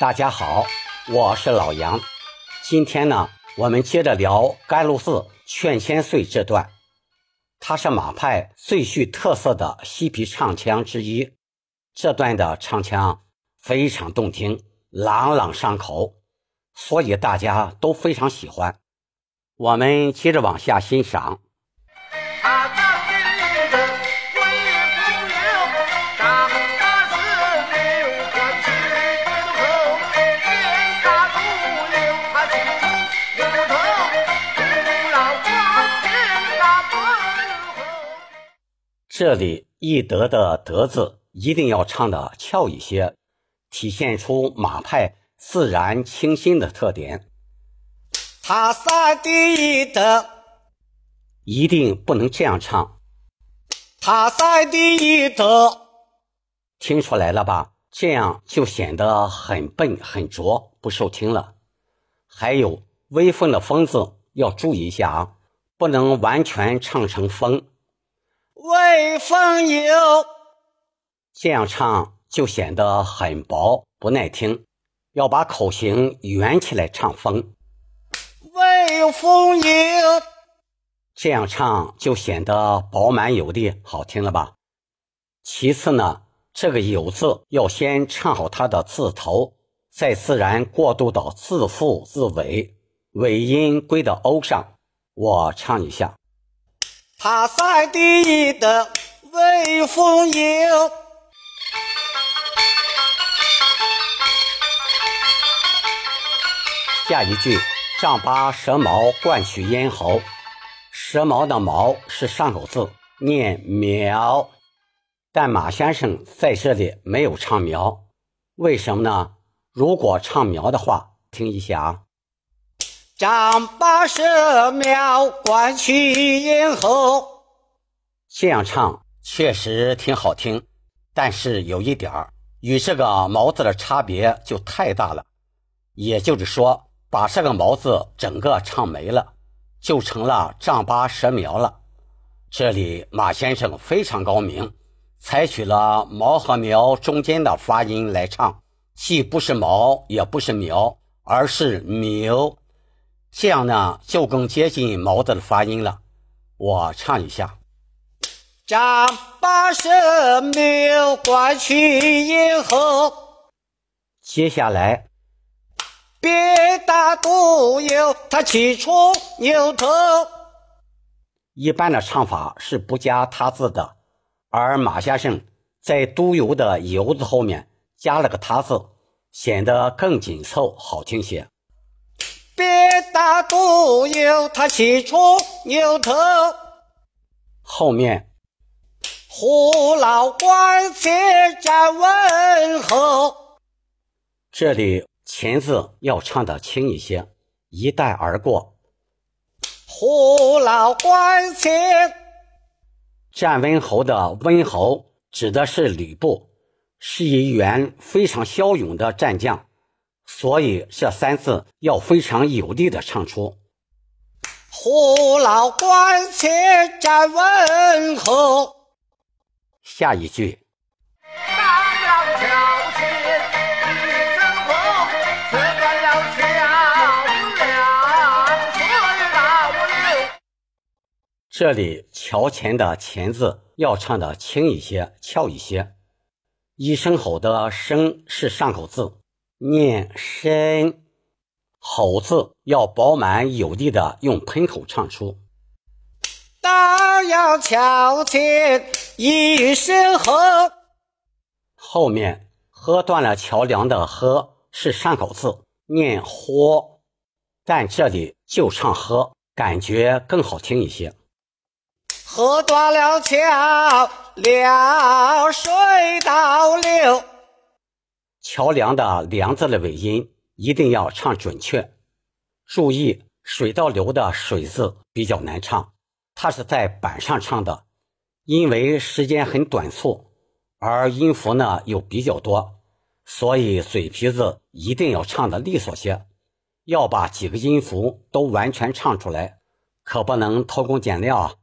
大家好，我是老杨。今天呢，我们接着聊甘露寺劝千岁这段，它是马派最具特色的嬉皮唱腔之一。这段的唱腔非常动听，朗朗上口，所以大家都非常喜欢。我们接着往下欣赏。这里“易德”的“德”字一定要唱的俏一些，体现出马派自然清新的特点。他三的德，一定不能这样唱。他三的德，听出来了吧？这样就显得很笨很拙，不受听了。还有“威风”的“风”字要注意一下啊，不能完全唱成“风”。微风有，这样唱就显得很薄不耐听，要把口型圆起来唱风。微风有，这样唱就显得饱满有力，好听了吧？其次呢，这个有字要先唱好它的字头，再自然过渡到字腹字尾，尾音归到 o 上。我唱一下。他三的的威风有，下一句丈八蛇矛贯取咽喉，蛇矛的矛是上口字，念苗，但马先生在这里没有唱苗，为什么呢？如果唱苗的话，听一下啊。丈八蛇苗贯取咽喉，这样唱确实挺好听，但是有一点儿与这个“毛”字的差别就太大了。也就是说，把这个“毛”字整个唱没了，就成了丈八蛇苗了。这里马先生非常高明，采取了“毛”和“苗”中间的发音来唱，既不是“毛”，也不是“苗”，而是“苗”。这样呢，就更接近毛字的发音了。我唱一下：丈八蛇苗贯取咽喉。接下来，别打独有，他起出牛头。一般的唱法是不加他字的，而马先生在都邮的邮字后面加了个他字，显得更紧凑，好听些。别打独有，他起出牛头。后面，胡老关切站问候。这里前字要唱的轻一些，一带而过。胡老关切站温侯的温侯指的是吕布，是一员非常骁勇的战将。所以这三字要非常有力的唱出。胡老关前站问候。下一句。这里桥前的前字要唱的轻一些，俏一些。一声吼的声是上口字。念深，吼字要饱满有力的用喷口唱出。大阳桥前一声喝，后面喝断了桥梁的喝是上口字，念豁，但这里就唱喝，感觉更好听一些。喝断了桥梁水倒流。桥梁的“梁”字的尾音一定要唱准确，注意“水倒流”的“水”字比较难唱，它是在板上唱的，因为时间很短促，而音符呢又比较多，所以嘴皮子一定要唱的利索些，要把几个音符都完全唱出来，可不能偷工减料啊。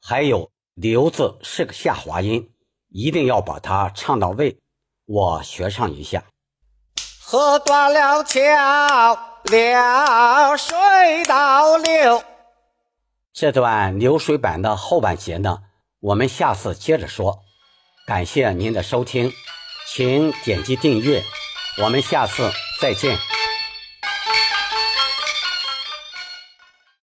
还有“流”字是个下滑音，一定要把它唱到位。我学唱一下，河断了桥，了水倒流。这段流水版的后半截呢，我们下次接着说。感谢您的收听，请点击订阅，我们下次再见。